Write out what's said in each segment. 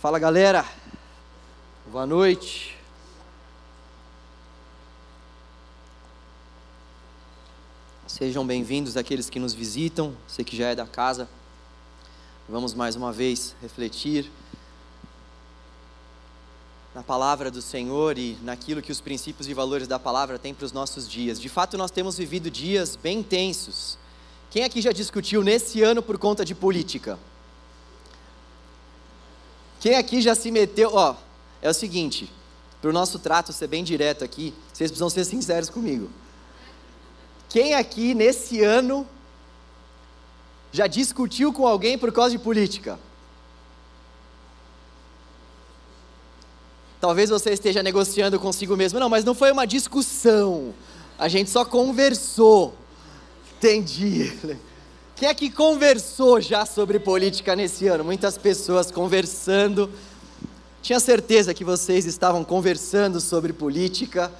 Fala galera, boa noite. Sejam bem-vindos aqueles que nos visitam, você que já é da casa. Vamos mais uma vez refletir na palavra do Senhor e naquilo que os princípios e valores da palavra têm para os nossos dias. De fato, nós temos vivido dias bem intensos. Quem aqui já discutiu nesse ano por conta de política? Quem aqui já se meteu? Ó, é o seguinte, para o nosso trato ser bem direto aqui, vocês precisam ser sinceros comigo. Quem aqui nesse ano já discutiu com alguém por causa de política? Talvez você esteja negociando consigo mesmo. Não, mas não foi uma discussão. A gente só conversou. Entendi. Quem é que conversou já sobre política nesse ano? Muitas pessoas conversando. Tinha certeza que vocês estavam conversando sobre política.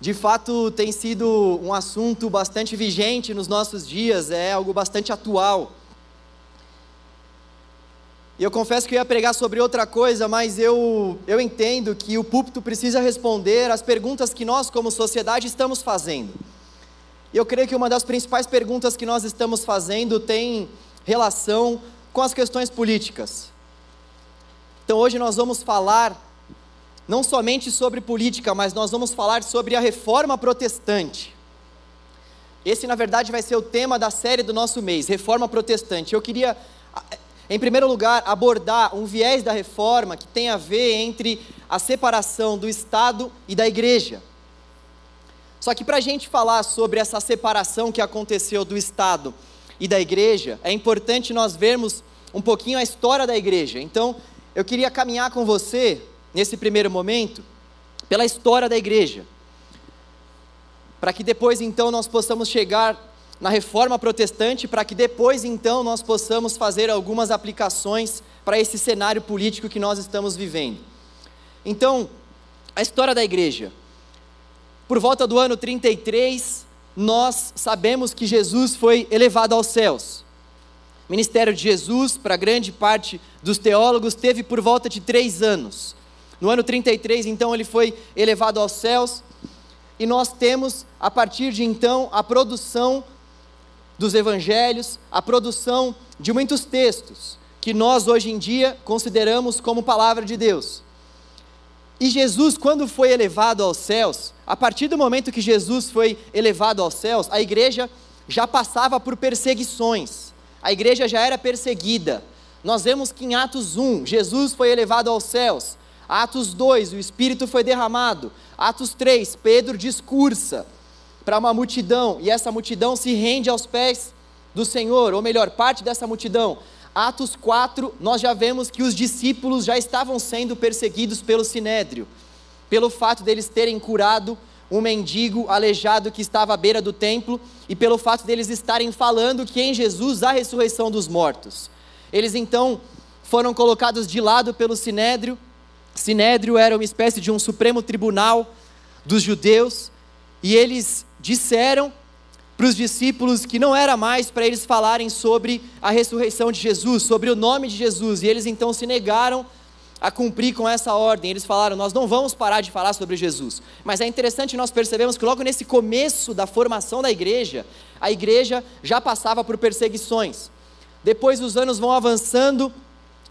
De fato, tem sido um assunto bastante vigente nos nossos dias, é algo bastante atual. E eu confesso que eu ia pregar sobre outra coisa, mas eu, eu entendo que o púlpito precisa responder às perguntas que nós, como sociedade, estamos fazendo. E eu creio que uma das principais perguntas que nós estamos fazendo tem relação com as questões políticas. Então hoje nós vamos falar não somente sobre política, mas nós vamos falar sobre a reforma protestante. Esse, na verdade, vai ser o tema da série do nosso mês, Reforma Protestante. Eu queria, em primeiro lugar, abordar um viés da reforma que tem a ver entre a separação do Estado e da igreja. Só que para a gente falar sobre essa separação que aconteceu do Estado e da igreja, é importante nós vermos um pouquinho a história da igreja. Então, eu queria caminhar com você nesse primeiro momento, pela história da igreja, para que depois então nós possamos chegar na reforma protestante, para que depois então nós possamos fazer algumas aplicações para esse cenário político que nós estamos vivendo. Então, a história da igreja. Por volta do ano 33, nós sabemos que Jesus foi elevado aos céus. O ministério de Jesus, para grande parte dos teólogos, teve por volta de três anos. No ano 33, então, ele foi elevado aos céus, e nós temos, a partir de então, a produção dos evangelhos, a produção de muitos textos, que nós hoje em dia consideramos como palavra de Deus. E Jesus, quando foi elevado aos céus, a partir do momento que Jesus foi elevado aos céus, a igreja já passava por perseguições, a igreja já era perseguida. Nós vemos que em Atos 1, Jesus foi elevado aos céus, Atos 2, o Espírito foi derramado. Atos 3, Pedro discursa para uma multidão e essa multidão se rende aos pés do Senhor, ou melhor, parte dessa multidão. Atos 4, nós já vemos que os discípulos já estavam sendo perseguidos pelo sinédrio, pelo fato deles terem curado um mendigo aleijado que estava à beira do templo e pelo fato deles estarem falando que em Jesus há ressurreição dos mortos. Eles então foram colocados de lado pelo sinédrio Sinédrio era uma espécie de um supremo tribunal dos judeus, e eles disseram para os discípulos que não era mais para eles falarem sobre a ressurreição de Jesus, sobre o nome de Jesus, e eles então se negaram a cumprir com essa ordem. Eles falaram: Nós não vamos parar de falar sobre Jesus. Mas é interessante nós percebemos que logo nesse começo da formação da igreja, a igreja já passava por perseguições. Depois os anos vão avançando,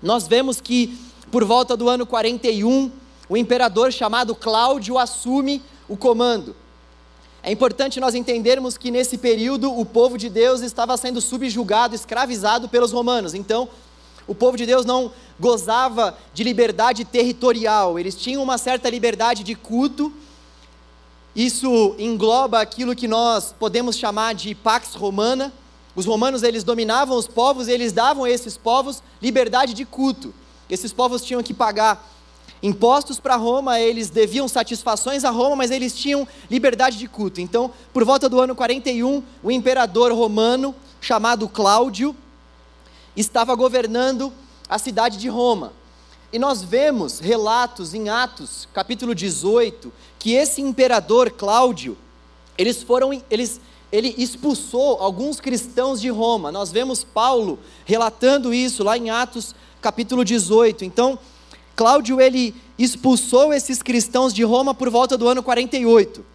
nós vemos que por volta do ano 41, o imperador chamado Cláudio assume o comando. É importante nós entendermos que nesse período o povo de Deus estava sendo subjugado, escravizado pelos romanos. Então, o povo de Deus não gozava de liberdade territorial, eles tinham uma certa liberdade de culto. Isso engloba aquilo que nós podemos chamar de pax romana. Os romanos eles dominavam os povos, e eles davam a esses povos liberdade de culto. Esses povos tinham que pagar impostos para Roma, eles deviam satisfações a Roma, mas eles tinham liberdade de culto. Então, por volta do ano 41, o imperador romano, chamado Cláudio, estava governando a cidade de Roma. E nós vemos relatos em Atos, capítulo 18, que esse imperador Cláudio, eles foram, eles, ele expulsou alguns cristãos de Roma. Nós vemos Paulo relatando isso lá em Atos capítulo 18. Então, Cláudio ele expulsou esses cristãos de Roma por volta do ano 48.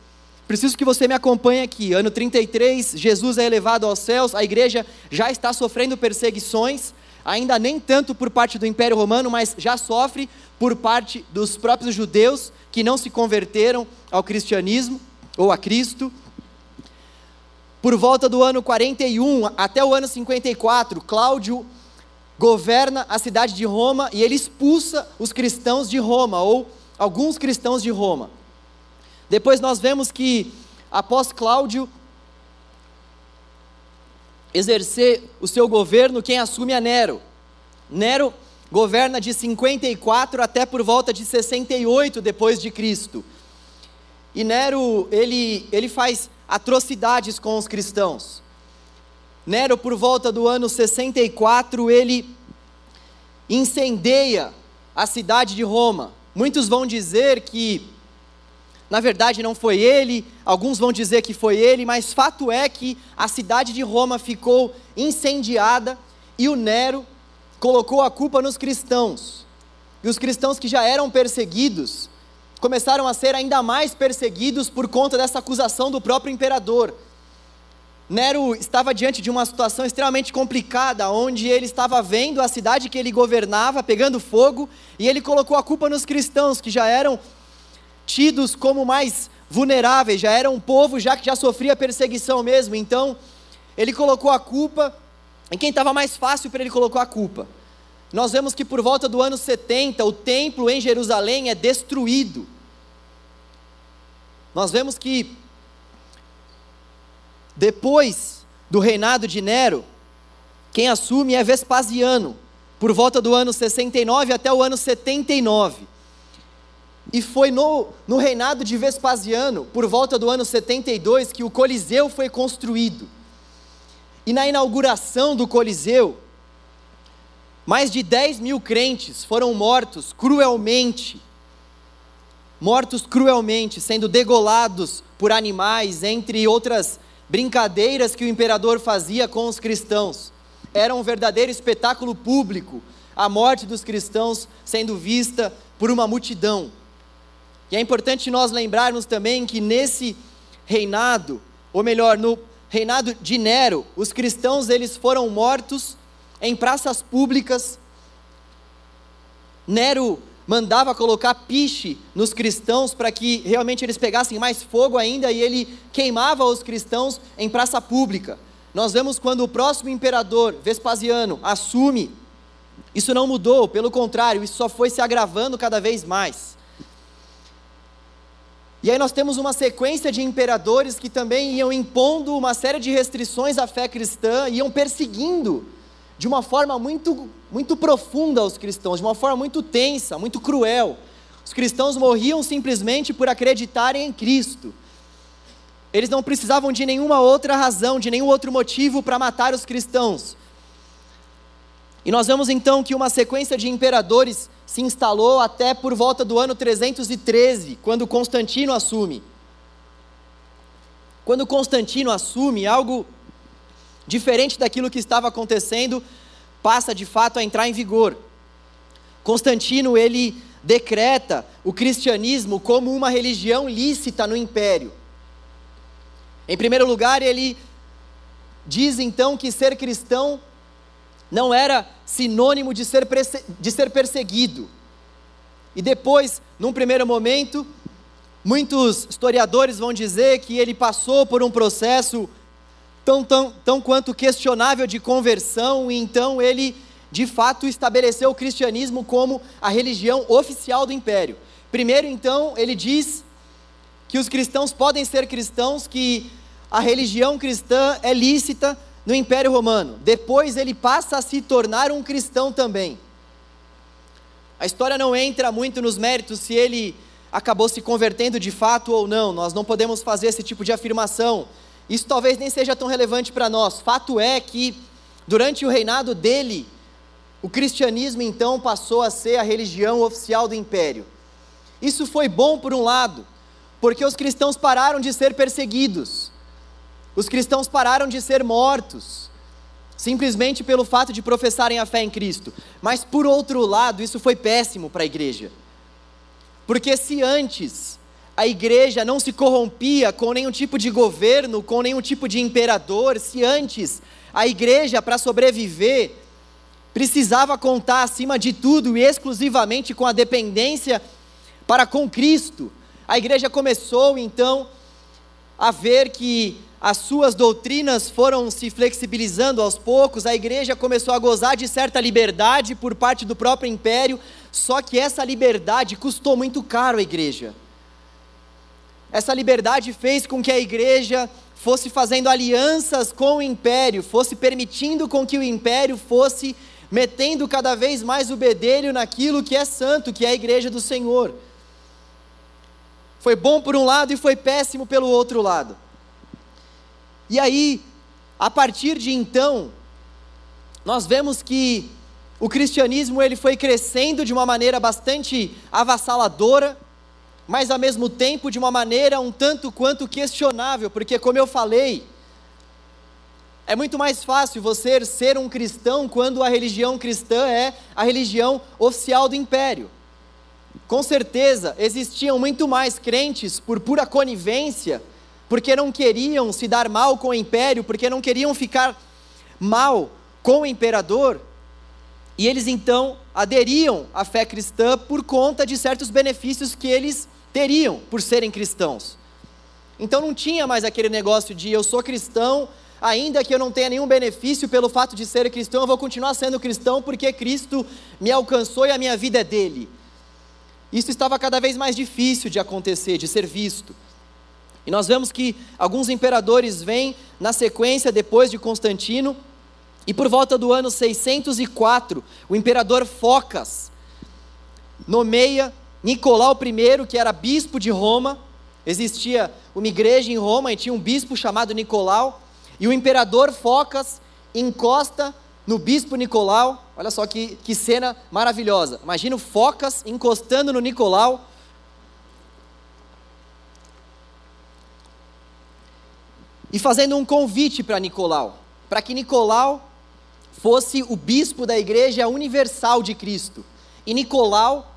Preciso que você me acompanhe aqui. Ano 33, Jesus é elevado aos céus, a igreja já está sofrendo perseguições, ainda nem tanto por parte do Império Romano, mas já sofre por parte dos próprios judeus que não se converteram ao cristianismo ou a Cristo. Por volta do ano 41 até o ano 54, Cláudio governa a cidade de Roma e ele expulsa os cristãos de Roma, ou alguns cristãos de Roma. Depois nós vemos que, após Cláudio exercer o seu governo, quem assume é Nero. Nero governa de 54 até por volta de 68 depois de Cristo. E Nero, ele, ele faz atrocidades com os cristãos. Nero, por volta do ano 64, ele incendeia a cidade de Roma. Muitos vão dizer que, na verdade, não foi ele, alguns vão dizer que foi ele, mas fato é que a cidade de Roma ficou incendiada e o Nero colocou a culpa nos cristãos. E os cristãos que já eram perseguidos começaram a ser ainda mais perseguidos por conta dessa acusação do próprio imperador. Nero estava diante de uma situação extremamente complicada, onde ele estava vendo a cidade que ele governava pegando fogo, e ele colocou a culpa nos cristãos, que já eram tidos como mais vulneráveis, já eram um povo já que já sofria perseguição mesmo. Então, ele colocou a culpa em quem estava mais fácil para ele colocar a culpa. Nós vemos que por volta do ano 70, o templo em Jerusalém é destruído. Nós vemos que depois do reinado de Nero, quem assume é Vespasiano, por volta do ano 69 até o ano 79. E foi no, no reinado de Vespasiano, por volta do ano 72, que o Coliseu foi construído. E na inauguração do Coliseu, mais de 10 mil crentes foram mortos cruelmente. Mortos cruelmente, sendo degolados por animais, entre outras brincadeiras que o imperador fazia com os cristãos. Era um verdadeiro espetáculo público, a morte dos cristãos sendo vista por uma multidão. E é importante nós lembrarmos também que nesse reinado, ou melhor, no reinado de Nero, os cristãos eles foram mortos em praças públicas. Nero mandava colocar piche nos cristãos para que realmente eles pegassem mais fogo ainda e ele queimava os cristãos em praça pública. Nós vemos quando o próximo imperador, Vespasiano, assume, isso não mudou, pelo contrário, isso só foi se agravando cada vez mais. E aí nós temos uma sequência de imperadores que também iam impondo uma série de restrições à fé cristã, iam perseguindo de uma forma muito, muito profunda aos cristãos, de uma forma muito tensa, muito cruel. Os cristãos morriam simplesmente por acreditarem em Cristo. Eles não precisavam de nenhuma outra razão, de nenhum outro motivo para matar os cristãos. E nós vemos então que uma sequência de imperadores se instalou até por volta do ano 313, quando Constantino assume. Quando Constantino assume, algo diferente daquilo que estava acontecendo, passa de fato a entrar em vigor. Constantino, ele decreta o cristianismo como uma religião lícita no império. Em primeiro lugar, ele diz então que ser cristão não era sinônimo de ser, de ser perseguido. E depois, num primeiro momento, muitos historiadores vão dizer que ele passou por um processo tão, tão, tão quanto questionável de conversão, e então ele de fato estabeleceu o cristianismo como a religião oficial do império. Primeiro, então, ele diz que os cristãos podem ser cristãos, que a religião cristã é lícita no Império Romano. Depois, ele passa a se tornar um cristão também. A história não entra muito nos méritos se ele acabou se convertendo de fato ou não, nós não podemos fazer esse tipo de afirmação. Isso talvez nem seja tão relevante para nós. Fato é que, durante o reinado dele, o cristianismo então passou a ser a religião oficial do império. Isso foi bom por um lado, porque os cristãos pararam de ser perseguidos, os cristãos pararam de ser mortos, simplesmente pelo fato de professarem a fé em Cristo. Mas por outro lado, isso foi péssimo para a igreja. Porque se antes a igreja não se corrompia com nenhum tipo de governo, com nenhum tipo de imperador, se antes a igreja, para sobreviver, precisava contar acima de tudo e exclusivamente com a dependência para com Cristo, a igreja começou então a ver que as suas doutrinas foram se flexibilizando aos poucos, a igreja começou a gozar de certa liberdade por parte do próprio império, só que essa liberdade custou muito caro à igreja. Essa liberdade fez com que a igreja fosse fazendo alianças com o império, fosse permitindo com que o império fosse metendo cada vez mais o bedelho naquilo que é santo, que é a igreja do Senhor. Foi bom por um lado e foi péssimo pelo outro lado. E aí, a partir de então, nós vemos que o cristianismo ele foi crescendo de uma maneira bastante avassaladora, mas ao mesmo tempo de uma maneira um tanto quanto questionável, porque como eu falei, é muito mais fácil você ser um cristão quando a religião cristã é a religião oficial do império. Com certeza existiam muito mais crentes por pura conivência, porque não queriam se dar mal com o império, porque não queriam ficar mal com o imperador, e eles então aderiam à fé cristã por conta de certos benefícios que eles teriam por serem cristãos. Então não tinha mais aquele negócio de eu sou cristão, ainda que eu não tenha nenhum benefício pelo fato de ser cristão, eu vou continuar sendo cristão porque Cristo me alcançou e a minha vida é dele. Isso estava cada vez mais difícil de acontecer, de ser visto. E nós vemos que alguns imperadores vêm na sequência depois de Constantino, e por volta do ano 604, o imperador Focas nomeia Nicolau I, que era bispo de Roma. Existia uma igreja em Roma e tinha um bispo chamado Nicolau, e o imperador Focas encosta no bispo Nicolau. Olha só que, que cena maravilhosa. Imagina o Focas encostando no Nicolau. E fazendo um convite para Nicolau, para que Nicolau fosse o bispo da igreja universal de Cristo. E Nicolau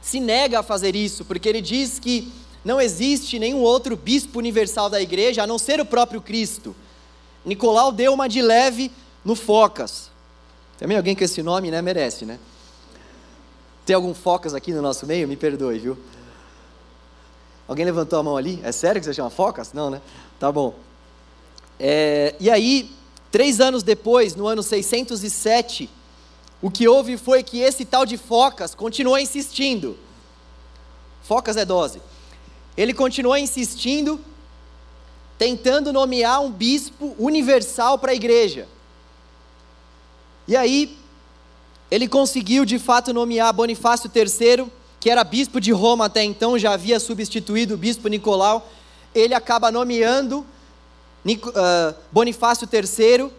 se nega a fazer isso, porque ele diz que não existe nenhum outro bispo universal da igreja a não ser o próprio Cristo. Nicolau deu uma de leve no Focas. Também alguém com esse nome, né? Merece, né? Tem algum Focas aqui no nosso meio? Me perdoe, viu? Alguém levantou a mão ali? É sério que você chama Focas? Não, né? Tá bom. É, e aí, três anos depois, no ano 607, o que houve foi que esse tal de Focas continuou insistindo. Focas é dose. Ele continuou insistindo tentando nomear um bispo universal para a igreja. E aí, ele conseguiu de fato nomear Bonifácio III, que era bispo de Roma até então, já havia substituído o bispo Nicolau. Ele acaba nomeando uh, Bonifácio III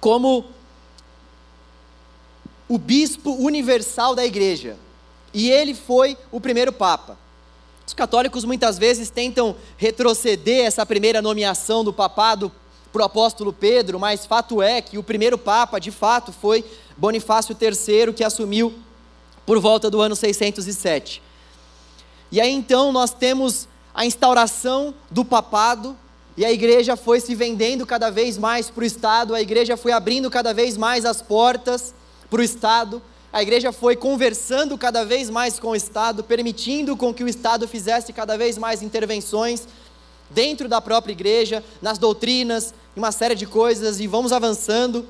como o bispo universal da igreja. E ele foi o primeiro papa. Os católicos muitas vezes tentam retroceder essa primeira nomeação do papado para o apóstolo Pedro, mas fato é que o primeiro papa, de fato, foi Bonifácio III, que assumiu por volta do ano 607. E aí então nós temos a instauração do papado, e a igreja foi se vendendo cada vez mais para o Estado, a igreja foi abrindo cada vez mais as portas para o Estado, a igreja foi conversando cada vez mais com o Estado, permitindo com que o Estado fizesse cada vez mais intervenções dentro da própria igreja, nas doutrinas, em uma série de coisas, e vamos avançando.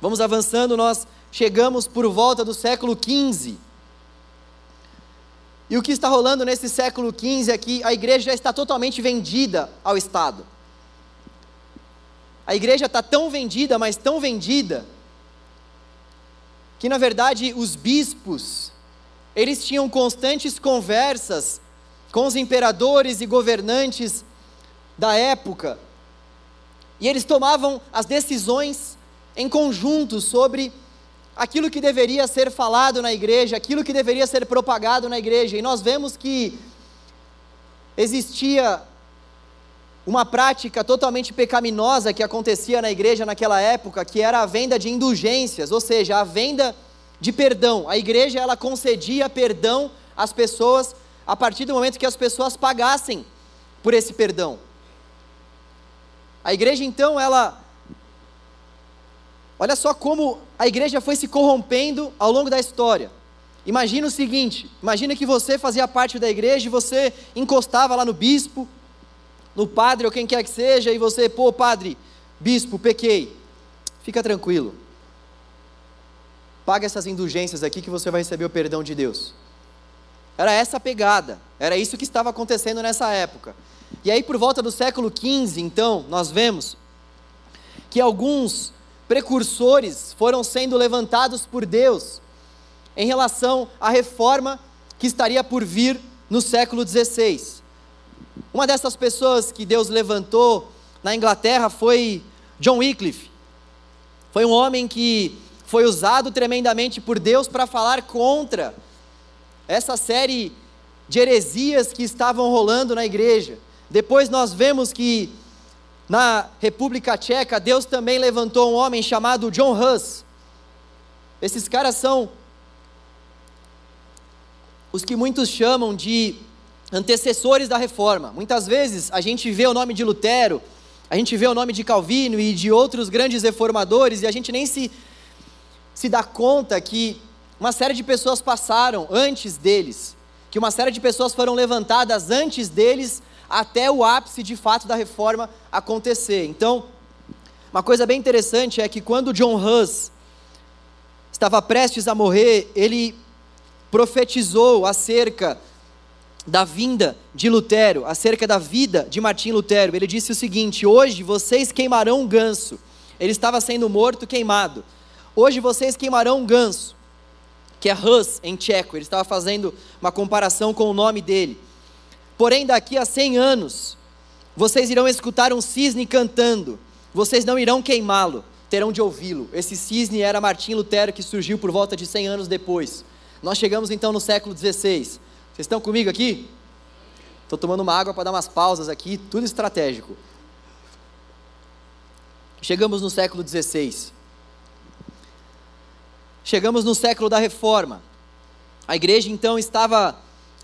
Vamos avançando, nós chegamos por volta do século XV. E o que está rolando nesse século XV aqui, a igreja está totalmente vendida ao Estado. A igreja está tão vendida, mas tão vendida, que na verdade os bispos, eles tinham constantes conversas com os imperadores e governantes da época, e eles tomavam as decisões em conjunto sobre aquilo que deveria ser falado na igreja, aquilo que deveria ser propagado na igreja, e nós vemos que existia uma prática totalmente pecaminosa que acontecia na igreja naquela época, que era a venda de indulgências, ou seja, a venda de perdão. A igreja ela concedia perdão às pessoas a partir do momento que as pessoas pagassem por esse perdão. A igreja então, ela Olha só como a igreja foi se corrompendo ao longo da história. Imagina o seguinte: imagina que você fazia parte da igreja e você encostava lá no bispo, no padre ou quem quer que seja, e você, pô, padre, bispo, pequei. Fica tranquilo. Paga essas indulgências aqui que você vai receber o perdão de Deus. Era essa a pegada, era isso que estava acontecendo nessa época. E aí, por volta do século XV, então, nós vemos que alguns precursores foram sendo levantados por Deus em relação à reforma que estaria por vir no século XVI. Uma dessas pessoas que Deus levantou na Inglaterra foi John Wycliffe. Foi um homem que foi usado tremendamente por Deus para falar contra essa série de heresias que estavam rolando na igreja. Depois nós vemos que na República Tcheca, Deus também levantou um homem chamado John Hus. Esses caras são os que muitos chamam de antecessores da reforma. Muitas vezes a gente vê o nome de Lutero, a gente vê o nome de Calvino e de outros grandes reformadores e a gente nem se, se dá conta que uma série de pessoas passaram antes deles, que uma série de pessoas foram levantadas antes deles até o ápice de fato da reforma acontecer. Então, uma coisa bem interessante é que quando John Hus estava prestes a morrer, ele profetizou acerca da vinda de Lutero, acerca da vida de Martim Lutero. Ele disse o seguinte: Hoje vocês queimarão um ganso. Ele estava sendo morto, queimado. Hoje vocês queimarão um ganso, que é Hus em tcheco. Ele estava fazendo uma comparação com o nome dele. Porém, daqui a 100 anos, vocês irão escutar um cisne cantando, vocês não irão queimá-lo, terão de ouvi-lo. Esse cisne era Martim Lutero, que surgiu por volta de 100 anos depois. Nós chegamos então no século XVI. Vocês estão comigo aqui? Estou tomando uma água para dar umas pausas aqui, tudo estratégico. Chegamos no século XVI. Chegamos no século da reforma. A igreja então estava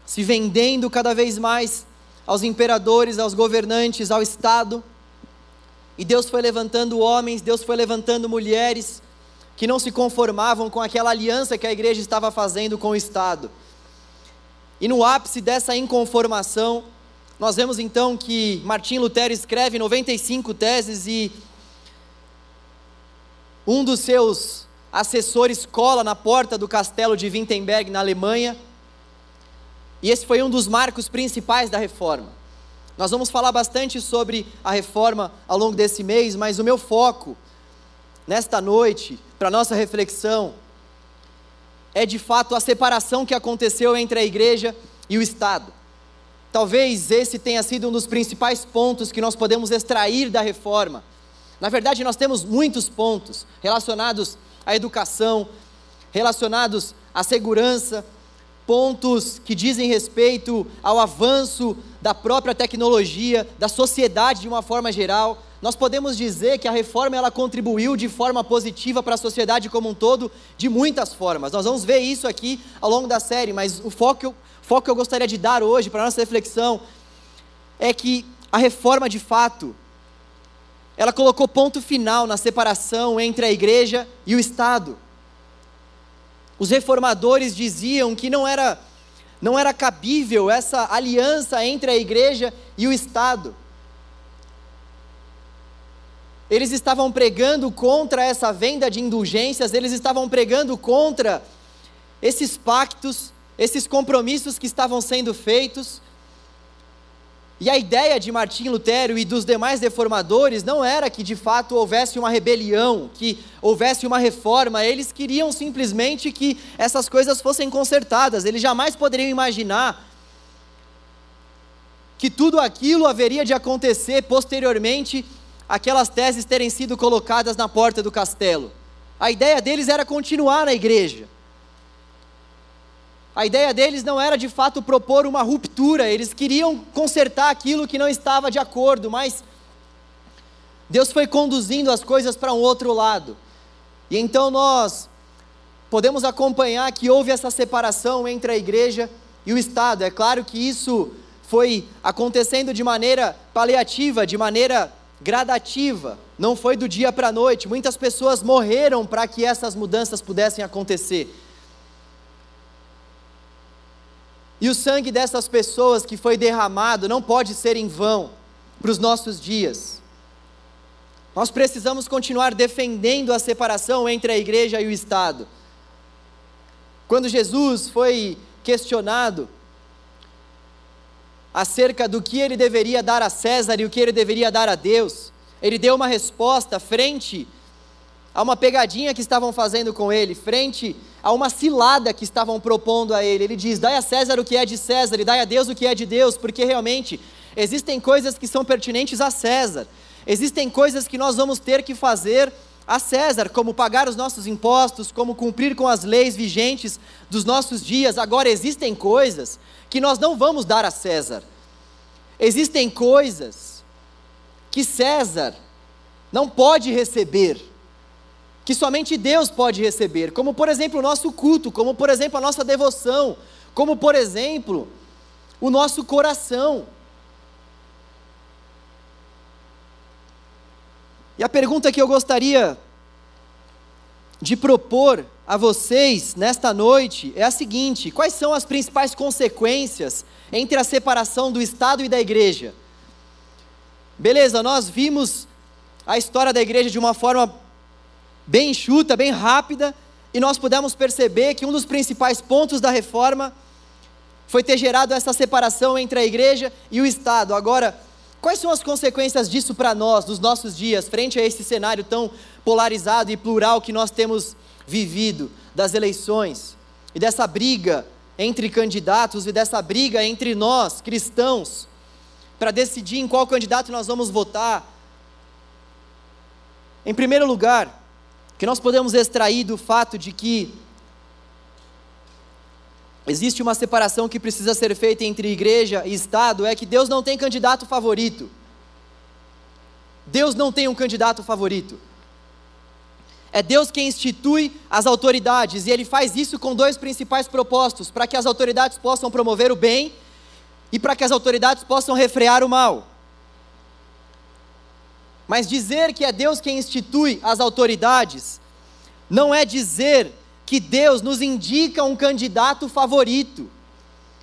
se vendendo cada vez mais aos imperadores, aos governantes, ao Estado. E Deus foi levantando homens, Deus foi levantando mulheres que não se conformavam com aquela aliança que a igreja estava fazendo com o Estado. E no ápice dessa inconformação, nós vemos então que Martim Lutero escreve 95 teses e um dos seus assessores cola na porta do castelo de Wittenberg, na Alemanha, e esse foi um dos marcos principais da reforma. Nós vamos falar bastante sobre a reforma ao longo desse mês, mas o meu foco nesta noite, para nossa reflexão, é de fato a separação que aconteceu entre a igreja e o Estado. Talvez esse tenha sido um dos principais pontos que nós podemos extrair da reforma. Na verdade, nós temos muitos pontos relacionados à educação, relacionados à segurança, pontos que dizem respeito ao avanço da própria tecnologia, da sociedade de uma forma geral. Nós podemos dizer que a reforma ela contribuiu de forma positiva para a sociedade como um todo, de muitas formas. Nós vamos ver isso aqui ao longo da série, mas o foco, foco que eu gostaria de dar hoje para a nossa reflexão é que a reforma de fato ela colocou ponto final na separação entre a igreja e o Estado. Os reformadores diziam que não era, não era cabível essa aliança entre a igreja e o Estado. Eles estavam pregando contra essa venda de indulgências, eles estavam pregando contra esses pactos, esses compromissos que estavam sendo feitos, e a ideia de Martim Lutero e dos demais reformadores não era que de fato houvesse uma rebelião, que houvesse uma reforma, eles queriam simplesmente que essas coisas fossem consertadas, eles jamais poderiam imaginar que tudo aquilo haveria de acontecer posteriormente aquelas teses terem sido colocadas na porta do castelo. A ideia deles era continuar na igreja. A ideia deles não era de fato propor uma ruptura, eles queriam consertar aquilo que não estava de acordo, mas Deus foi conduzindo as coisas para um outro lado. E então nós podemos acompanhar que houve essa separação entre a igreja e o Estado. É claro que isso foi acontecendo de maneira paliativa, de maneira gradativa, não foi do dia para a noite. Muitas pessoas morreram para que essas mudanças pudessem acontecer. E o sangue dessas pessoas que foi derramado não pode ser em vão para os nossos dias. Nós precisamos continuar defendendo a separação entre a igreja e o Estado. Quando Jesus foi questionado acerca do que ele deveria dar a César e o que ele deveria dar a Deus, ele deu uma resposta frente a uma pegadinha que estavam fazendo com ele, frente a uma cilada que estavam propondo a ele. Ele diz: Dai a César o que é de César e dai a Deus o que é de Deus, porque realmente existem coisas que são pertinentes a César, existem coisas que nós vamos ter que fazer a César, como pagar os nossos impostos, como cumprir com as leis vigentes dos nossos dias. Agora, existem coisas que nós não vamos dar a César, existem coisas que César não pode receber que somente Deus pode receber, como por exemplo o nosso culto, como por exemplo a nossa devoção, como por exemplo o nosso coração. E a pergunta que eu gostaria de propor a vocês nesta noite é a seguinte: quais são as principais consequências entre a separação do Estado e da igreja? Beleza, nós vimos a história da igreja de uma forma bem enxuta, bem rápida, e nós pudemos perceber que um dos principais pontos da reforma foi ter gerado essa separação entre a igreja e o Estado. Agora, quais são as consequências disso para nós, nos nossos dias, frente a esse cenário tão polarizado e plural que nós temos vivido, das eleições e dessa briga entre candidatos e dessa briga entre nós, cristãos, para decidir em qual candidato nós vamos votar? Em primeiro lugar, que nós podemos extrair do fato de que existe uma separação que precisa ser feita entre igreja e Estado é que Deus não tem candidato favorito. Deus não tem um candidato favorito. É Deus quem institui as autoridades e ele faz isso com dois principais propósitos: para que as autoridades possam promover o bem e para que as autoridades possam refrear o mal. Mas dizer que é Deus quem institui as autoridades não é dizer que Deus nos indica um candidato favorito.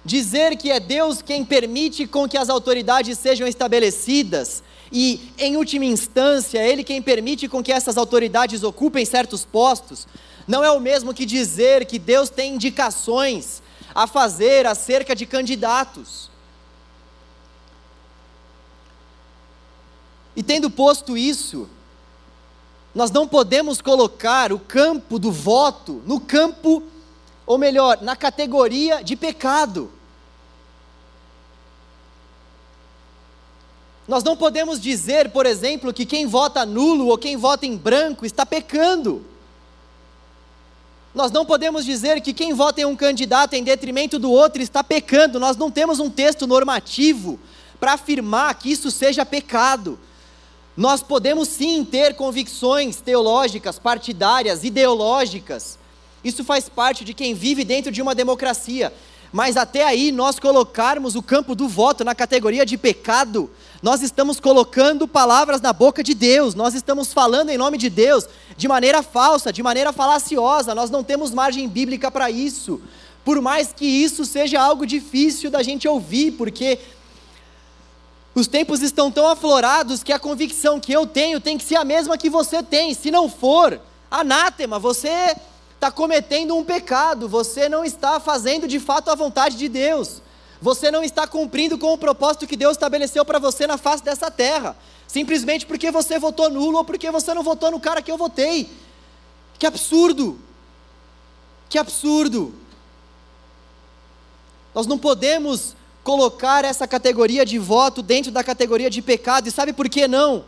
Dizer que é Deus quem permite com que as autoridades sejam estabelecidas e, em última instância, é Ele quem permite com que essas autoridades ocupem certos postos, não é o mesmo que dizer que Deus tem indicações a fazer acerca de candidatos. E tendo posto isso, nós não podemos colocar o campo do voto no campo, ou melhor, na categoria de pecado. Nós não podemos dizer, por exemplo, que quem vota nulo ou quem vota em branco está pecando. Nós não podemos dizer que quem vota em um candidato em detrimento do outro está pecando. Nós não temos um texto normativo para afirmar que isso seja pecado. Nós podemos sim ter convicções teológicas, partidárias, ideológicas. Isso faz parte de quem vive dentro de uma democracia. Mas até aí nós colocarmos o campo do voto na categoria de pecado, nós estamos colocando palavras na boca de Deus, nós estamos falando em nome de Deus de maneira falsa, de maneira falaciosa, nós não temos margem bíblica para isso. Por mais que isso seja algo difícil da gente ouvir, porque os tempos estão tão aflorados que a convicção que eu tenho tem que ser a mesma que você tem. Se não for, anátema, você está cometendo um pecado, você não está fazendo de fato a vontade de Deus. Você não está cumprindo com o propósito que Deus estabeleceu para você na face dessa terra, simplesmente porque você votou nulo ou porque você não votou no cara que eu votei. Que absurdo! Que absurdo! Nós não podemos colocar essa categoria de voto dentro da categoria de pecado. E sabe por que não?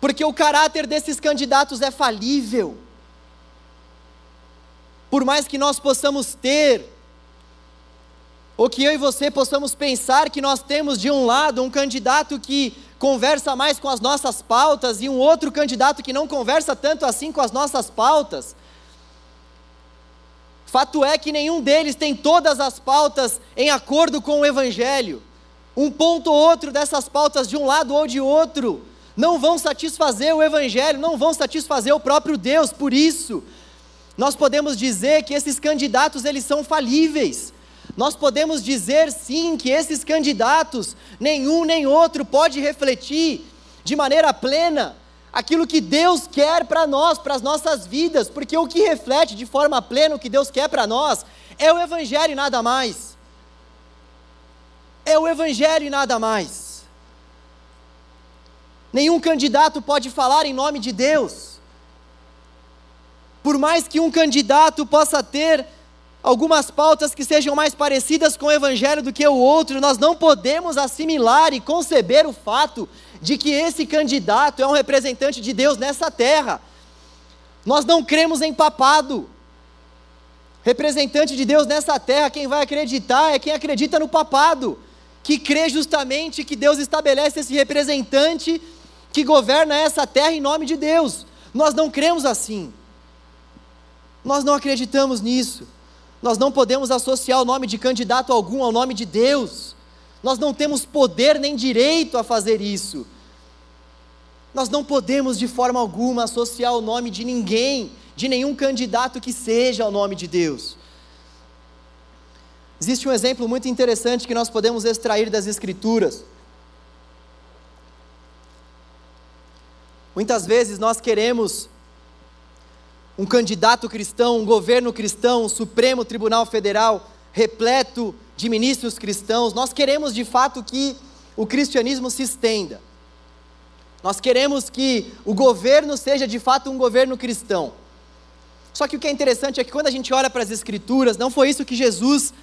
Porque o caráter desses candidatos é falível. Por mais que nós possamos ter Ou que eu e você possamos pensar que nós temos de um lado um candidato que conversa mais com as nossas pautas e um outro candidato que não conversa tanto assim com as nossas pautas. Fato é que nenhum deles tem todas as pautas em acordo com o Evangelho. Um ponto ou outro dessas pautas, de um lado ou de outro, não vão satisfazer o Evangelho, não vão satisfazer o próprio Deus. Por isso, nós podemos dizer que esses candidatos eles são falíveis. Nós podemos dizer sim que esses candidatos, nenhum nem outro pode refletir de maneira plena aquilo que Deus quer para nós, para as nossas vidas, porque o que reflete de forma plena o que Deus quer para nós é o Evangelho e nada mais. É o Evangelho e nada mais. Nenhum candidato pode falar em nome de Deus. Por mais que um candidato possa ter algumas pautas que sejam mais parecidas com o Evangelho do que o outro, nós não podemos assimilar e conceber o fato de que esse candidato é um representante de Deus nessa terra. Nós não cremos em papado. Representante de Deus nessa terra, quem vai acreditar é quem acredita no papado, que crê justamente que Deus estabelece esse representante que governa essa terra em nome de Deus. Nós não cremos assim. Nós não acreditamos nisso. Nós não podemos associar o nome de candidato algum ao nome de Deus. Nós não temos poder nem direito a fazer isso. Nós não podemos de forma alguma associar o nome de ninguém, de nenhum candidato que seja ao nome de Deus. Existe um exemplo muito interessante que nós podemos extrair das Escrituras. Muitas vezes nós queremos um candidato cristão, um governo cristão, um Supremo Tribunal Federal repleto de ministros cristãos. Nós queremos de fato que o cristianismo se estenda. Nós queremos que o governo seja de fato um governo cristão. Só que o que é interessante é que quando a gente olha para as Escrituras, não foi isso que Jesus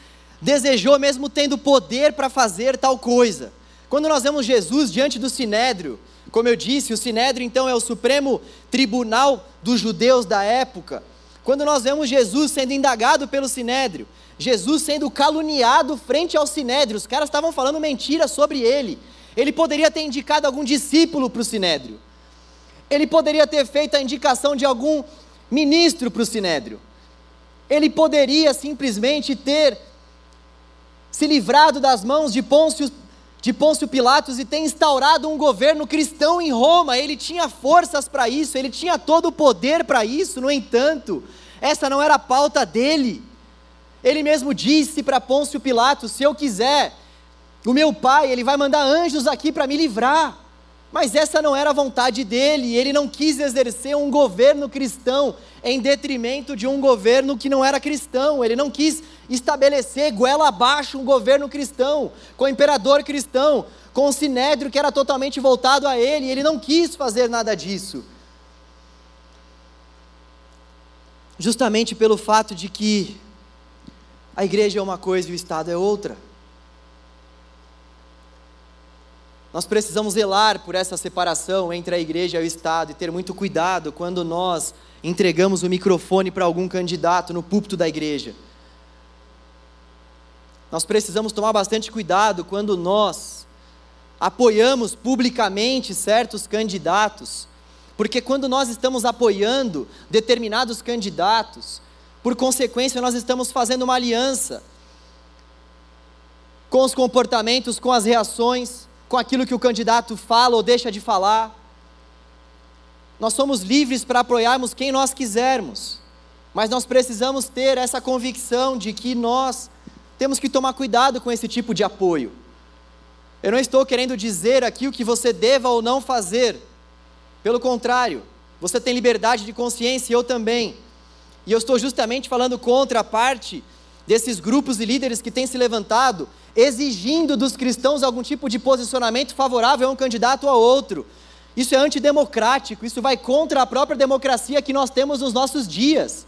desejou, mesmo tendo poder para fazer tal coisa. Quando nós vemos Jesus diante do sinédrio, como eu disse, o Sinédrio então é o supremo tribunal dos judeus da época. Quando nós vemos Jesus sendo indagado pelo Sinédrio, Jesus sendo caluniado frente ao Sinédrio, os caras estavam falando mentira sobre ele. Ele poderia ter indicado algum discípulo para o Sinédrio. Ele poderia ter feito a indicação de algum ministro para o Sinédrio. Ele poderia simplesmente ter se livrado das mãos de Pôncio de Pôncio Pilatos e tem instaurado um governo cristão em Roma. Ele tinha forças para isso, ele tinha todo o poder para isso. No entanto, essa não era a pauta dele. Ele mesmo disse para Pôncio Pilatos: se eu quiser, o meu pai, ele vai mandar anjos aqui para me livrar. Mas essa não era a vontade dele, ele não quis exercer um governo cristão em detrimento de um governo que não era cristão, ele não quis estabelecer goela abaixo um governo cristão, com o imperador cristão, com o sinédrio que era totalmente voltado a ele, ele não quis fazer nada disso. Justamente pelo fato de que a igreja é uma coisa e o Estado é outra. Nós precisamos zelar por essa separação entre a igreja e o Estado e ter muito cuidado quando nós entregamos o microfone para algum candidato no púlpito da igreja. Nós precisamos tomar bastante cuidado quando nós apoiamos publicamente certos candidatos, porque quando nós estamos apoiando determinados candidatos, por consequência, nós estamos fazendo uma aliança com os comportamentos, com as reações, com aquilo que o candidato fala ou deixa de falar. Nós somos livres para apoiarmos quem nós quisermos, mas nós precisamos ter essa convicção de que nós temos que tomar cuidado com esse tipo de apoio. Eu não estou querendo dizer aqui o que você deva ou não fazer, pelo contrário, você tem liberdade de consciência e eu também. E eu estou justamente falando contra a parte desses grupos e líderes que têm se levantado exigindo dos cristãos algum tipo de posicionamento favorável a um candidato a outro. Isso é antidemocrático, isso vai contra a própria democracia que nós temos nos nossos dias.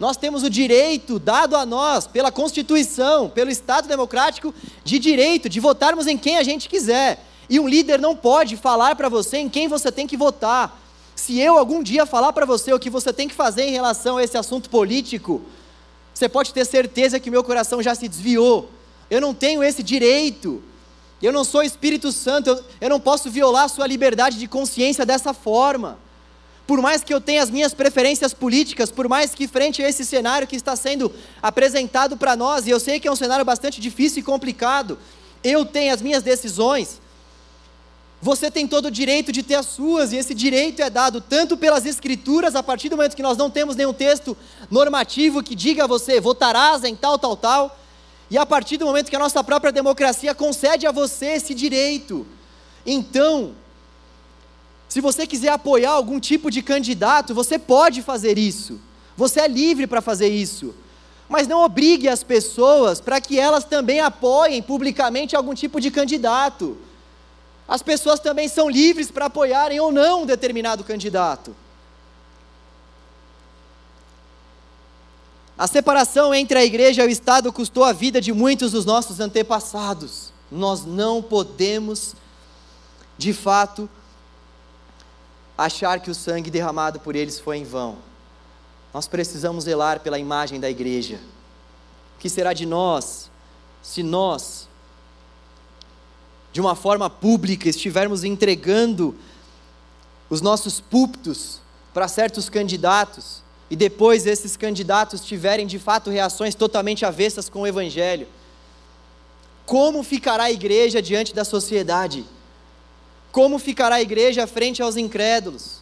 Nós temos o direito dado a nós pela Constituição, pelo Estado democrático, de direito de votarmos em quem a gente quiser. E um líder não pode falar para você em quem você tem que votar. Se eu algum dia falar para você o que você tem que fazer em relação a esse assunto político, você pode ter certeza que meu coração já se desviou eu não tenho esse direito. Eu não sou Espírito Santo, eu, eu não posso violar a sua liberdade de consciência dessa forma. Por mais que eu tenha as minhas preferências políticas, por mais que frente a esse cenário que está sendo apresentado para nós, e eu sei que é um cenário bastante difícil e complicado, eu tenho as minhas decisões, você tem todo o direito de ter as suas, e esse direito é dado tanto pelas Escrituras, a partir do momento que nós não temos nenhum texto normativo que diga a você, votarás em tal, tal, tal, e a partir do momento que a nossa própria democracia concede a você esse direito. Então, se você quiser apoiar algum tipo de candidato, você pode fazer isso, você é livre para fazer isso, mas não obrigue as pessoas para que elas também apoiem publicamente algum tipo de candidato. As pessoas também são livres para apoiarem ou não um determinado candidato. A separação entre a igreja e o Estado custou a vida de muitos dos nossos antepassados. Nós não podemos, de fato, achar que o sangue derramado por eles foi em vão. Nós precisamos zelar pela imagem da igreja. O que será de nós se nós de uma forma pública, estivermos entregando os nossos púlpitos para certos candidatos e depois esses candidatos tiverem de fato reações totalmente avessas com o Evangelho, como ficará a igreja diante da sociedade? Como ficará a igreja frente aos incrédulos?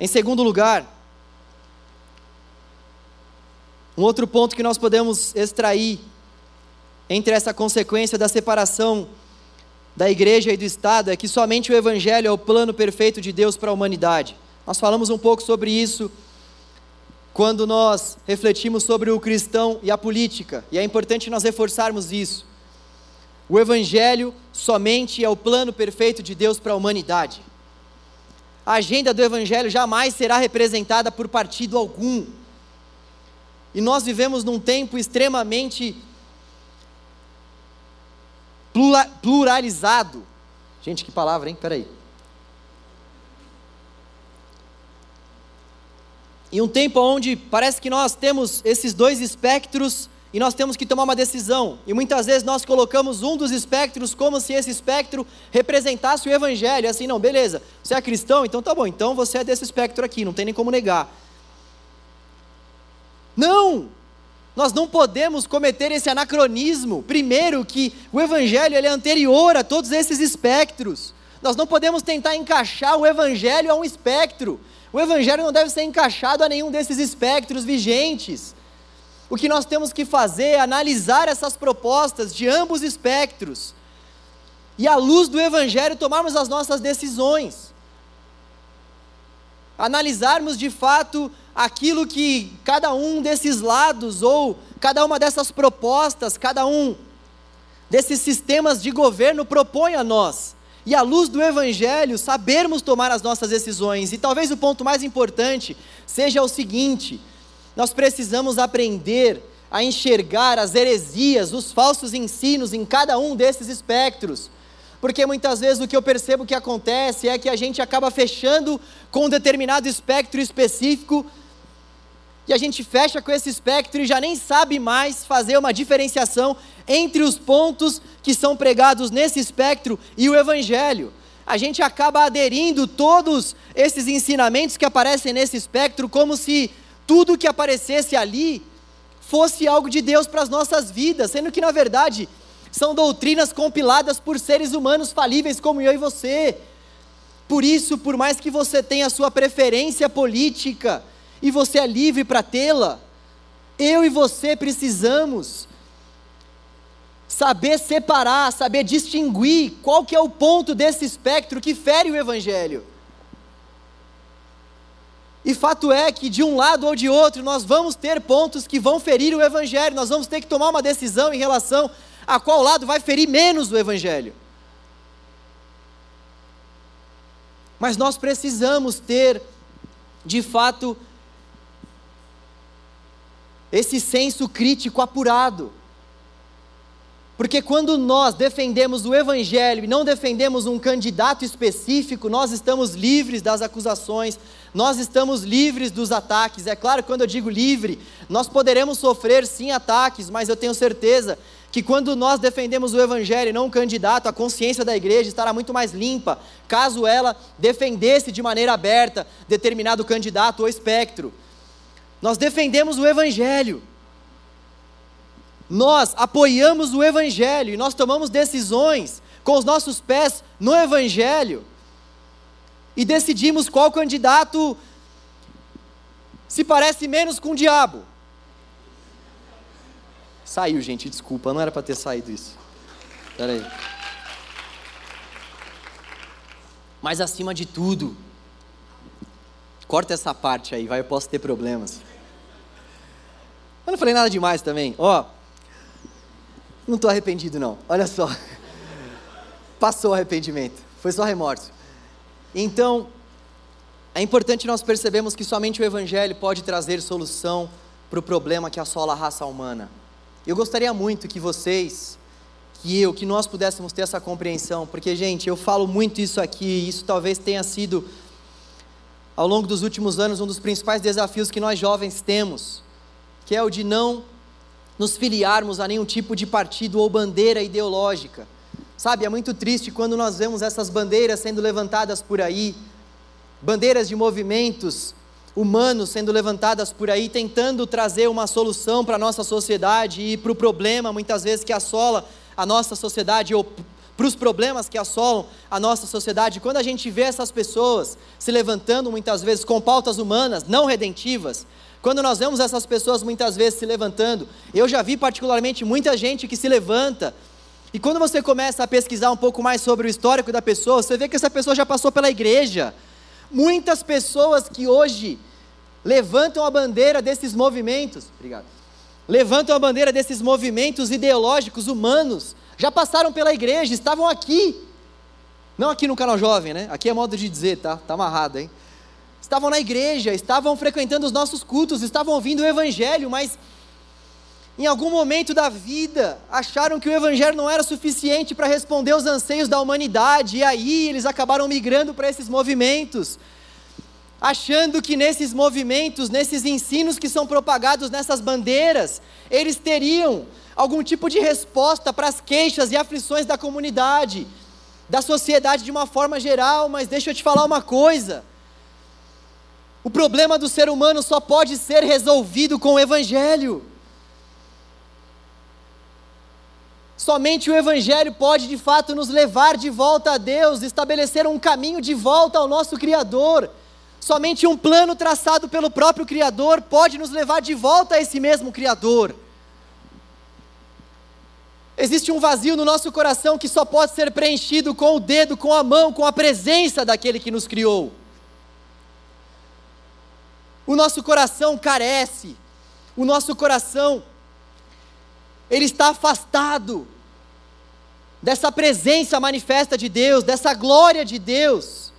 Em segundo lugar, um outro ponto que nós podemos extrair entre essa consequência da separação da igreja e do Estado é que somente o Evangelho é o plano perfeito de Deus para a humanidade. Nós falamos um pouco sobre isso quando nós refletimos sobre o cristão e a política, e é importante nós reforçarmos isso. O Evangelho somente é o plano perfeito de Deus para a humanidade. A agenda do Evangelho jamais será representada por partido algum. E nós vivemos num tempo extremamente pluralizado. Gente, que palavra, hein? Peraí. E um tempo onde parece que nós temos esses dois espectros e nós temos que tomar uma decisão. E muitas vezes nós colocamos um dos espectros como se esse espectro representasse o evangelho. Assim, não, beleza, você é cristão, então tá bom, então você é desse espectro aqui, não tem nem como negar. Não! Nós não podemos cometer esse anacronismo. Primeiro, que o Evangelho ele é anterior a todos esses espectros. Nós não podemos tentar encaixar o Evangelho a um espectro. O Evangelho não deve ser encaixado a nenhum desses espectros vigentes. O que nós temos que fazer é analisar essas propostas de ambos espectros e, à luz do Evangelho, tomarmos as nossas decisões. Analisarmos de fato aquilo que cada um desses lados, ou cada uma dessas propostas, cada um desses sistemas de governo propõe a nós. E à luz do Evangelho, sabermos tomar as nossas decisões. E talvez o ponto mais importante seja o seguinte: nós precisamos aprender a enxergar as heresias, os falsos ensinos em cada um desses espectros porque muitas vezes o que eu percebo que acontece é que a gente acaba fechando com um determinado espectro específico e a gente fecha com esse espectro e já nem sabe mais fazer uma diferenciação entre os pontos que são pregados nesse espectro e o Evangelho. A gente acaba aderindo todos esses ensinamentos que aparecem nesse espectro como se tudo que aparecesse ali fosse algo de Deus para as nossas vidas, sendo que na verdade são doutrinas compiladas por seres humanos falíveis como eu e você. Por isso, por mais que você tenha a sua preferência política, e você é livre para tê-la. Eu e você precisamos saber separar, saber distinguir qual que é o ponto desse espectro que fere o evangelho. E fato é que de um lado ou de outro nós vamos ter pontos que vão ferir o evangelho, nós vamos ter que tomar uma decisão em relação a qual lado vai ferir menos o evangelho. Mas nós precisamos ter, de fato, esse senso crítico apurado. Porque quando nós defendemos o Evangelho e não defendemos um candidato específico, nós estamos livres das acusações, nós estamos livres dos ataques. É claro, quando eu digo livre, nós poderemos sofrer sim ataques, mas eu tenho certeza que quando nós defendemos o Evangelho e não um candidato, a consciência da igreja estará muito mais limpa, caso ela defendesse de maneira aberta determinado candidato ou espectro. Nós defendemos o Evangelho nós apoiamos o Evangelho e nós tomamos decisões com os nossos pés no Evangelho e decidimos qual candidato se parece menos com o diabo. Saiu, gente, desculpa, não era para ter saído isso. Espera aí. Mas acima de tudo, corta essa parte aí, vai, eu posso ter problemas. Eu não falei nada demais também. Ó, não estou arrependido, não. Olha só. Passou o arrependimento. Foi só remorso. Então, é importante nós percebermos que somente o Evangelho pode trazer solução para o problema que assola a raça humana. Eu gostaria muito que vocês, que eu, que nós pudéssemos ter essa compreensão, porque, gente, eu falo muito isso aqui, isso talvez tenha sido, ao longo dos últimos anos, um dos principais desafios que nós jovens temos, que é o de não nos filiarmos a nenhum tipo de partido ou bandeira ideológica. Sabe, é muito triste quando nós vemos essas bandeiras sendo levantadas por aí, bandeiras de movimentos humanos sendo levantadas por aí, tentando trazer uma solução para a nossa sociedade e para o problema, muitas vezes, que assola a nossa sociedade, ou para os problemas que assolam a nossa sociedade. Quando a gente vê essas pessoas se levantando, muitas vezes, com pautas humanas, não redentivas, quando nós vemos essas pessoas muitas vezes se levantando, eu já vi particularmente muita gente que se levanta, e quando você começa a pesquisar um pouco mais sobre o histórico da pessoa, você vê que essa pessoa já passou pela igreja. Muitas pessoas que hoje levantam a bandeira desses movimentos, obrigado, levantam a bandeira desses movimentos ideológicos humanos, já passaram pela igreja, estavam aqui. Não aqui no canal jovem, né? Aqui é modo de dizer, tá? Tá amarrado, hein? estavam na igreja, estavam frequentando os nossos cultos, estavam ouvindo o Evangelho, mas em algum momento da vida acharam que o Evangelho não era suficiente para responder aos anseios da humanidade, e aí eles acabaram migrando para esses movimentos, achando que nesses movimentos, nesses ensinos que são propagados nessas bandeiras, eles teriam algum tipo de resposta para as queixas e aflições da comunidade, da sociedade de uma forma geral, mas deixa eu te falar uma coisa. O problema do ser humano só pode ser resolvido com o Evangelho. Somente o Evangelho pode de fato nos levar de volta a Deus, estabelecer um caminho de volta ao nosso Criador. Somente um plano traçado pelo próprio Criador pode nos levar de volta a esse mesmo Criador. Existe um vazio no nosso coração que só pode ser preenchido com o dedo, com a mão, com a presença daquele que nos criou. O nosso coração carece, o nosso coração, ele está afastado dessa presença manifesta de Deus, dessa glória de Deus,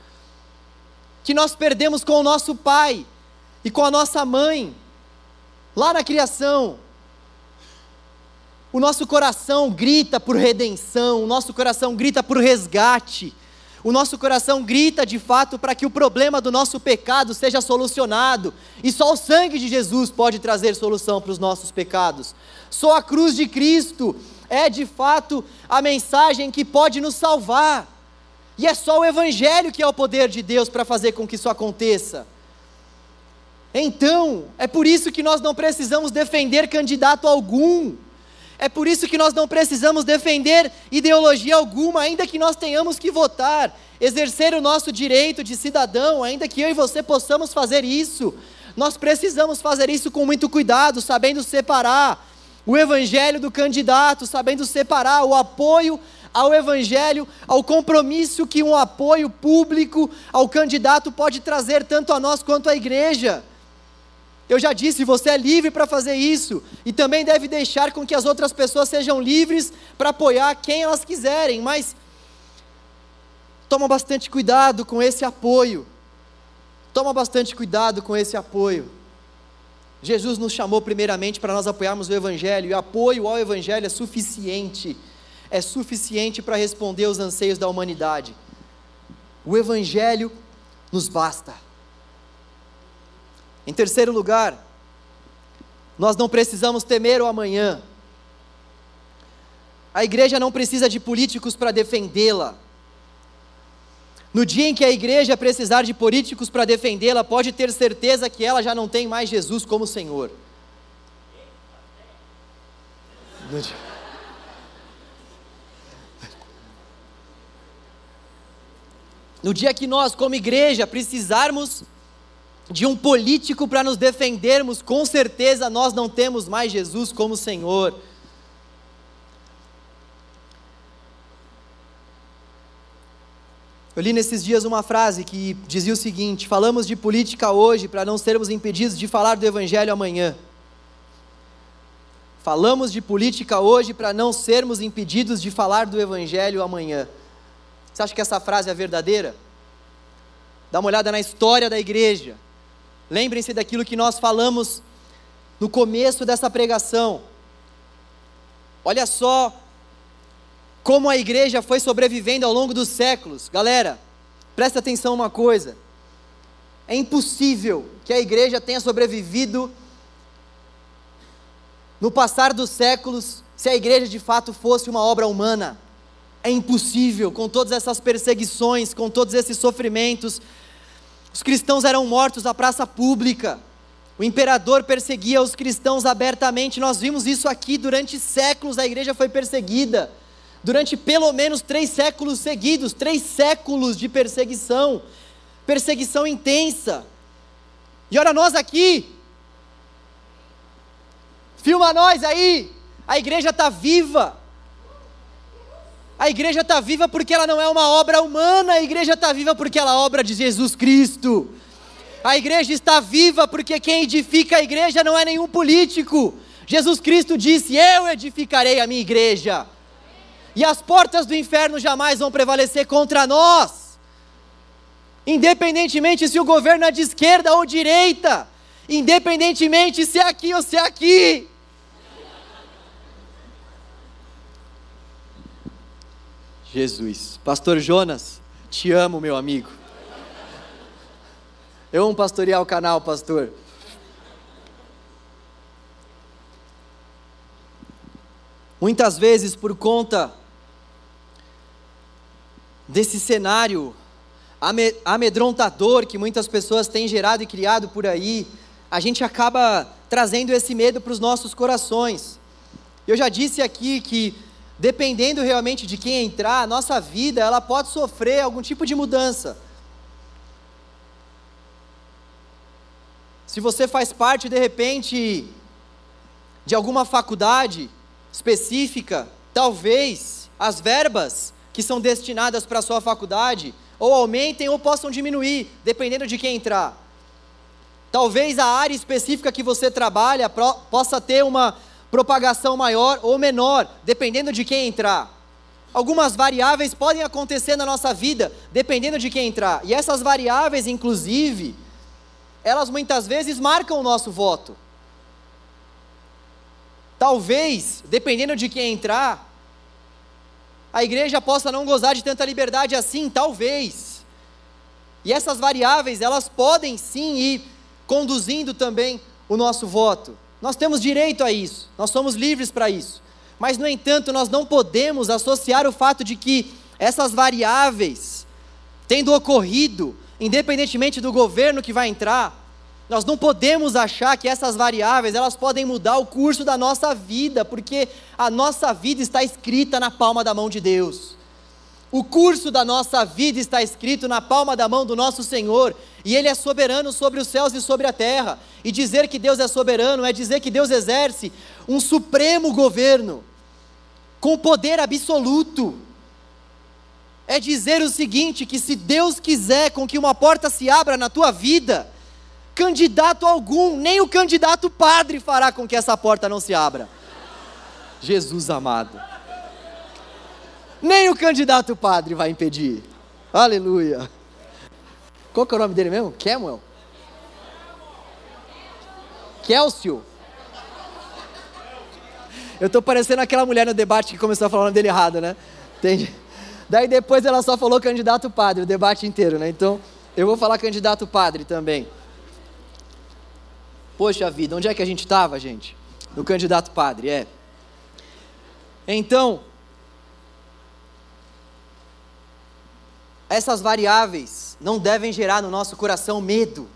que nós perdemos com o nosso pai e com a nossa mãe, lá na criação. O nosso coração grita por redenção, o nosso coração grita por resgate. O nosso coração grita de fato para que o problema do nosso pecado seja solucionado, e só o sangue de Jesus pode trazer solução para os nossos pecados. Só a cruz de Cristo é de fato a mensagem que pode nos salvar, e é só o Evangelho que é o poder de Deus para fazer com que isso aconteça. Então, é por isso que nós não precisamos defender candidato algum. É por isso que nós não precisamos defender ideologia alguma, ainda que nós tenhamos que votar, exercer o nosso direito de cidadão, ainda que eu e você possamos fazer isso. Nós precisamos fazer isso com muito cuidado, sabendo separar o evangelho do candidato, sabendo separar o apoio ao evangelho, ao compromisso que um apoio público ao candidato pode trazer tanto a nós quanto à igreja. Eu já disse, você é livre para fazer isso e também deve deixar com que as outras pessoas sejam livres para apoiar quem elas quiserem, mas toma bastante cuidado com esse apoio. Toma bastante cuidado com esse apoio. Jesus nos chamou primeiramente para nós apoiarmos o Evangelho, e apoio ao Evangelho é suficiente é suficiente para responder aos anseios da humanidade. O Evangelho nos basta. Em terceiro lugar, nós não precisamos temer o amanhã. A igreja não precisa de políticos para defendê-la. No dia em que a igreja precisar de políticos para defendê-la, pode ter certeza que ela já não tem mais Jesus como Senhor. No dia... no dia que nós, como igreja, precisarmos de um político para nos defendermos, com certeza nós não temos mais Jesus como Senhor. Eu li nesses dias uma frase que dizia o seguinte: falamos de política hoje para não sermos impedidos de falar do Evangelho amanhã. Falamos de política hoje para não sermos impedidos de falar do Evangelho amanhã. Você acha que essa frase é verdadeira? Dá uma olhada na história da igreja. Lembrem-se daquilo que nós falamos no começo dessa pregação. Olha só como a igreja foi sobrevivendo ao longo dos séculos. Galera, presta atenção uma coisa. É impossível que a igreja tenha sobrevivido no passar dos séculos se a igreja de fato fosse uma obra humana. É impossível, com todas essas perseguições, com todos esses sofrimentos. Os cristãos eram mortos à praça pública. O imperador perseguia os cristãos abertamente. Nós vimos isso aqui durante séculos. A igreja foi perseguida durante pelo menos três séculos seguidos três séculos de perseguição, perseguição intensa. E olha nós aqui, filma nós aí, a igreja está viva. A igreja está viva porque ela não é uma obra humana, a igreja está viva porque ela é obra de Jesus Cristo. A igreja está viva porque quem edifica a igreja não é nenhum político. Jesus Cristo disse: Eu edificarei a minha igreja e as portas do inferno jamais vão prevalecer contra nós. Independentemente se o governo é de esquerda ou direita, independentemente se é aqui ou se é aqui. Jesus, Pastor Jonas, te amo, meu amigo. Eu amo pastorear o canal, pastor. Muitas vezes, por conta desse cenário amedrontador que muitas pessoas têm gerado e criado por aí, a gente acaba trazendo esse medo para os nossos corações. Eu já disse aqui que dependendo realmente de quem entrar, a nossa vida ela pode sofrer algum tipo de mudança. Se você faz parte de repente de alguma faculdade específica, talvez as verbas que são destinadas para a sua faculdade ou aumentem ou possam diminuir, dependendo de quem entrar. Talvez a área específica que você trabalha possa ter uma propagação maior ou menor, dependendo de quem entrar. Algumas variáveis podem acontecer na nossa vida, dependendo de quem entrar. E essas variáveis, inclusive, elas muitas vezes marcam o nosso voto. Talvez, dependendo de quem entrar, a igreja possa não gozar de tanta liberdade assim, talvez. E essas variáveis, elas podem sim ir conduzindo também o nosso voto. Nós temos direito a isso, nós somos livres para isso. Mas, no entanto, nós não podemos associar o fato de que essas variáveis, tendo ocorrido, independentemente do governo que vai entrar, nós não podemos achar que essas variáveis elas podem mudar o curso da nossa vida, porque a nossa vida está escrita na palma da mão de Deus. O curso da nossa vida está escrito na palma da mão do nosso Senhor, e Ele é soberano sobre os céus e sobre a terra. E dizer que Deus é soberano é dizer que Deus exerce um supremo governo, com poder absoluto. É dizer o seguinte: que se Deus quiser com que uma porta se abra na tua vida, candidato algum, nem o candidato padre fará com que essa porta não se abra. Jesus amado. Nem o candidato padre vai impedir. Aleluia. Qual que é o nome dele mesmo? Kemuel? Kelsio. Eu estou parecendo aquela mulher no debate que começou a falar o nome dele errado, né? Entende? Daí depois ela só falou candidato padre, o debate inteiro, né? Então, eu vou falar candidato padre também. Poxa vida, onde é que a gente estava, gente? No candidato padre, é. Então, essas variáveis não devem gerar no nosso coração medo.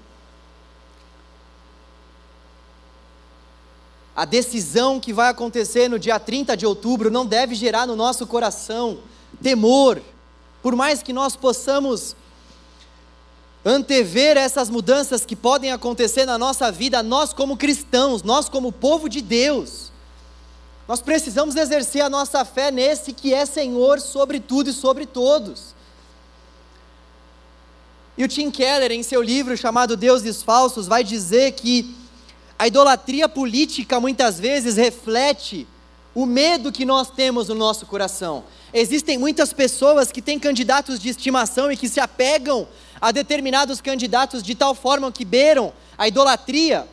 A decisão que vai acontecer no dia 30 de outubro não deve gerar no nosso coração temor. Por mais que nós possamos antever essas mudanças que podem acontecer na nossa vida, nós como cristãos, nós como povo de Deus, nós precisamos exercer a nossa fé nesse que é Senhor sobre tudo e sobre todos. E o Tim Keller, em seu livro chamado Deuses Falsos, vai dizer que a idolatria política muitas vezes reflete o medo que nós temos no nosso coração. Existem muitas pessoas que têm candidatos de estimação e que se apegam a determinados candidatos de tal forma que beiram a idolatria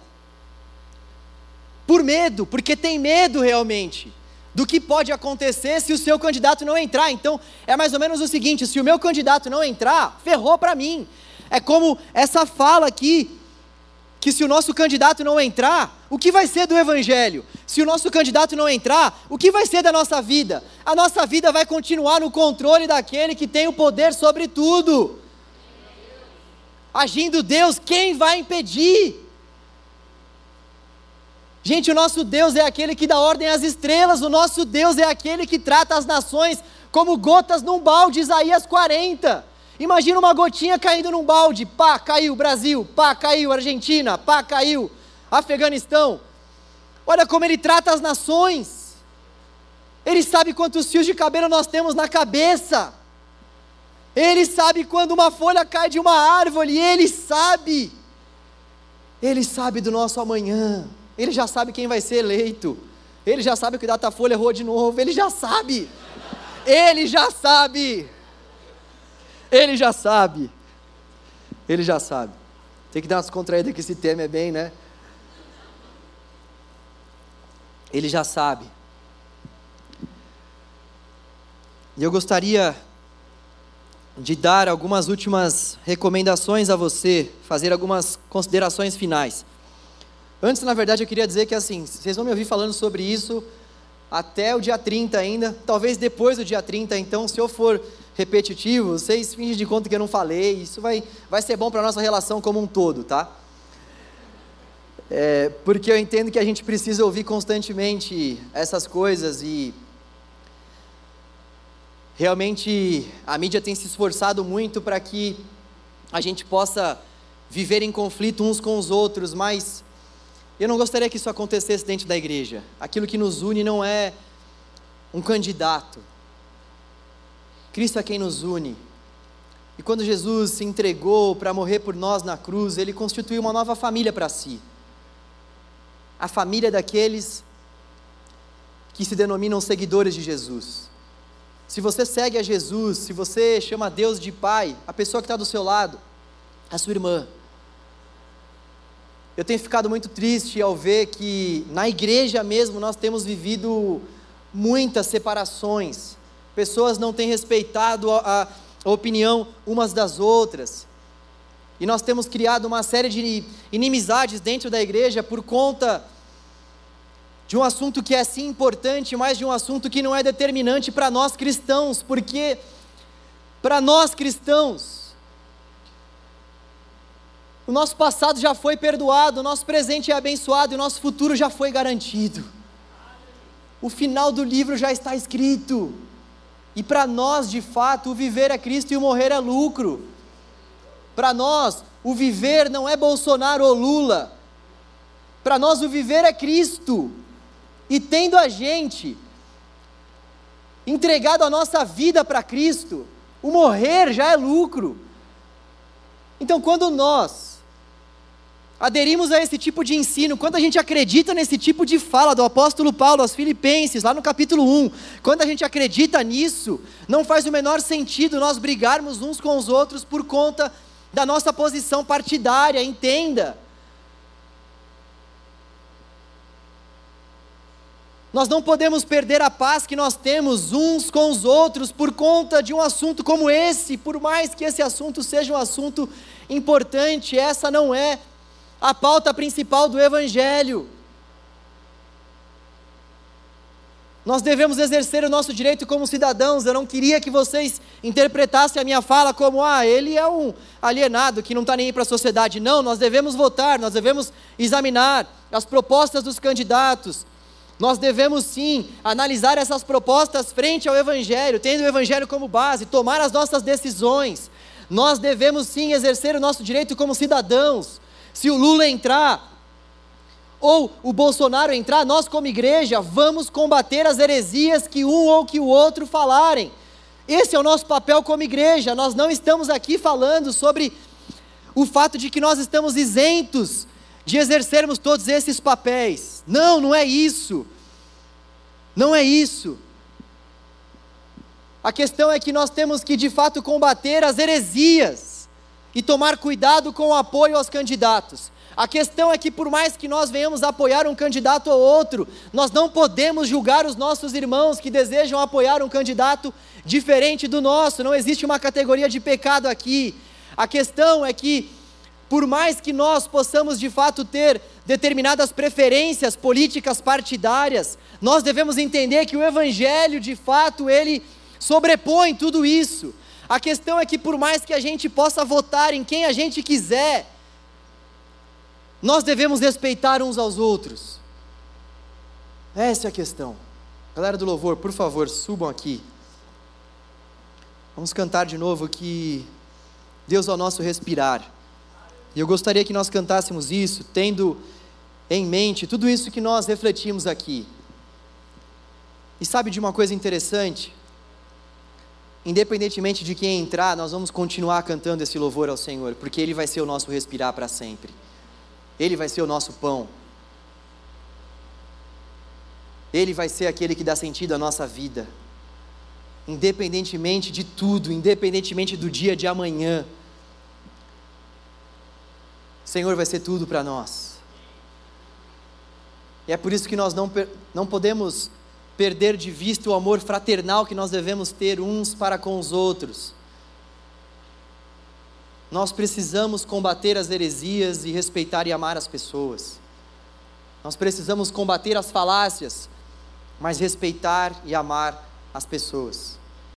por medo, porque tem medo realmente do que pode acontecer se o seu candidato não entrar. Então, é mais ou menos o seguinte: se o meu candidato não entrar, ferrou para mim. É como essa fala aqui que se o nosso candidato não entrar, o que vai ser do Evangelho? Se o nosso candidato não entrar, o que vai ser da nossa vida? A nossa vida vai continuar no controle daquele que tem o poder sobre tudo. Agindo Deus, quem vai impedir? Gente, o nosso Deus é aquele que dá ordem às estrelas, o nosso Deus é aquele que trata as nações como gotas num balde, Isaías 40. Imagina uma gotinha caindo num balde, pá, caiu Brasil, pá, caiu Argentina, pá, caiu Afeganistão. Olha como ele trata as nações. Ele sabe quantos fios de cabelo nós temos na cabeça. Ele sabe quando uma folha cai de uma árvore, ele sabe. Ele sabe do nosso amanhã. Ele já sabe quem vai ser eleito. Ele já sabe que o Datafolha errou de novo. Ele já sabe. Ele já sabe. Ele já sabe. Ele já sabe. Tem que dar umas contraídas que esse tema é bem, né? Ele já sabe. E eu gostaria de dar algumas últimas recomendações a você, fazer algumas considerações finais. Antes, na verdade, eu queria dizer que assim, vocês vão me ouvir falando sobre isso até o dia 30 ainda, talvez depois do dia 30, então se eu for repetitivo, vocês fingem de conta que eu não falei, isso vai, vai ser bom para a nossa relação como um todo, tá? É, porque eu entendo que a gente precisa ouvir constantemente essas coisas e realmente a mídia tem se esforçado muito para que a gente possa viver em conflito uns com os outros, mas eu não gostaria que isso acontecesse dentro da igreja. Aquilo que nos une não é um candidato, Cristo é quem nos une. E quando Jesus se entregou para morrer por nós na cruz, ele constituiu uma nova família para si. A família daqueles que se denominam seguidores de Jesus. Se você segue a Jesus, se você chama Deus de Pai, a pessoa que está do seu lado, a sua irmã. Eu tenho ficado muito triste ao ver que na igreja mesmo nós temos vivido muitas separações pessoas não têm respeitado a, a opinião umas das outras. E nós temos criado uma série de inimizades dentro da igreja por conta de um assunto que é sim importante, mas de um assunto que não é determinante para nós cristãos, porque para nós cristãos, o nosso passado já foi perdoado, o nosso presente é abençoado e o nosso futuro já foi garantido. O final do livro já está escrito. E para nós, de fato, o viver é Cristo e o morrer é lucro. Para nós, o viver não é Bolsonaro ou Lula. Para nós, o viver é Cristo. E tendo a gente entregado a nossa vida para Cristo, o morrer já é lucro. Então, quando nós aderimos a esse tipo de ensino, quando a gente acredita nesse tipo de fala do apóstolo Paulo aos Filipenses, lá no capítulo 1, quando a gente acredita nisso, não faz o menor sentido nós brigarmos uns com os outros por conta da nossa posição partidária, entenda. Nós não podemos perder a paz que nós temos uns com os outros por conta de um assunto como esse, por mais que esse assunto seja um assunto importante, essa não é a pauta principal do Evangelho. Nós devemos exercer o nosso direito como cidadãos. Eu não queria que vocês interpretassem a minha fala como, ah, ele é um alienado que não está nem aí para a sociedade. Não, nós devemos votar, nós devemos examinar as propostas dos candidatos. Nós devemos sim analisar essas propostas frente ao Evangelho, tendo o Evangelho como base, tomar as nossas decisões. Nós devemos sim exercer o nosso direito como cidadãos. Se o Lula entrar, ou o Bolsonaro entrar, nós como igreja vamos combater as heresias que um ou que o outro falarem. Esse é o nosso papel como igreja. Nós não estamos aqui falando sobre o fato de que nós estamos isentos de exercermos todos esses papéis. Não, não é isso. Não é isso. A questão é que nós temos que de fato combater as heresias e tomar cuidado com o apoio aos candidatos. A questão é que, por mais que nós venhamos apoiar um candidato ou outro, nós não podemos julgar os nossos irmãos que desejam apoiar um candidato diferente do nosso, não existe uma categoria de pecado aqui. A questão é que, por mais que nós possamos de fato ter determinadas preferências políticas partidárias, nós devemos entender que o Evangelho, de fato, ele sobrepõe tudo isso. A questão é que, por mais que a gente possa votar em quem a gente quiser, nós devemos respeitar uns aos outros. Essa é a questão. Galera do louvor, por favor, subam aqui. Vamos cantar de novo que Deus é o nosso respirar. E eu gostaria que nós cantássemos isso, tendo em mente tudo isso que nós refletimos aqui. E sabe de uma coisa interessante? Independentemente de quem entrar, nós vamos continuar cantando esse louvor ao Senhor, porque Ele vai ser o nosso respirar para sempre. Ele vai ser o nosso pão. Ele vai ser aquele que dá sentido à nossa vida. Independentemente de tudo, independentemente do dia de amanhã, o Senhor vai ser tudo para nós. E é por isso que nós não, não podemos perder de vista o amor fraternal que nós devemos ter uns para com os outros. Nós precisamos combater as heresias e respeitar e amar as pessoas. Nós precisamos combater as falácias, mas respeitar e amar as pessoas.